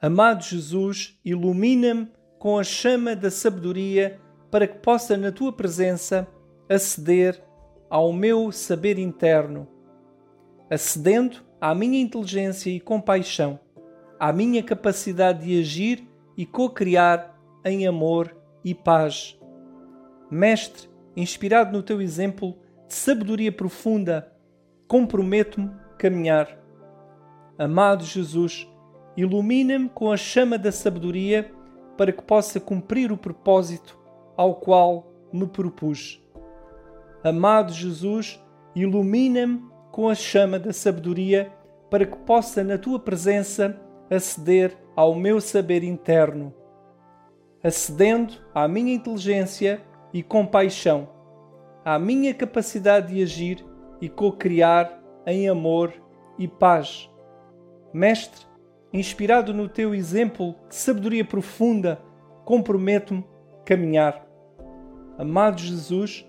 Amado Jesus, ilumina-me com a chama da sabedoria para que possa, na tua presença, aceder ao meu saber interno, acedendo à minha inteligência e compaixão, à minha capacidade de agir e co-criar em amor e paz. Mestre, inspirado no teu exemplo de sabedoria profunda, comprometo-me caminhar. Amado Jesus, ilumina-me com a chama da sabedoria para que possa cumprir o propósito ao qual me propus. Amado Jesus, ilumina-me com a chama da sabedoria para que possa, na tua presença, aceder ao meu saber interno, acedendo à minha inteligência e compaixão, à minha capacidade de agir e co-criar em amor e paz. Mestre, inspirado no teu exemplo de sabedoria profunda, comprometo-me caminhar. Amado Jesus,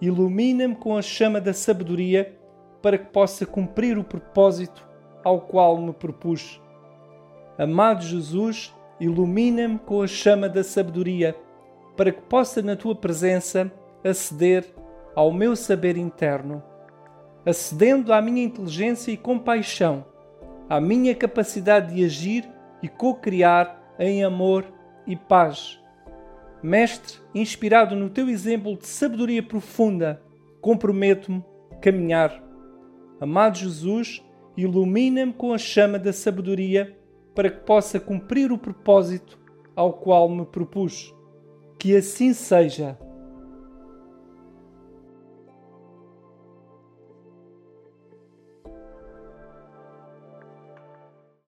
ilumina-me com a chama da sabedoria para que possa cumprir o propósito ao qual me propus. Amado Jesus, ilumina-me com a chama da sabedoria para que possa, na tua presença, aceder ao meu saber interno, acedendo à minha inteligência e compaixão à minha capacidade de agir e co-criar em amor e paz. Mestre, inspirado no teu exemplo de sabedoria profunda, comprometo-me caminhar. Amado Jesus, ilumina-me com a chama da sabedoria para que possa cumprir o propósito ao qual me propus. Que assim seja.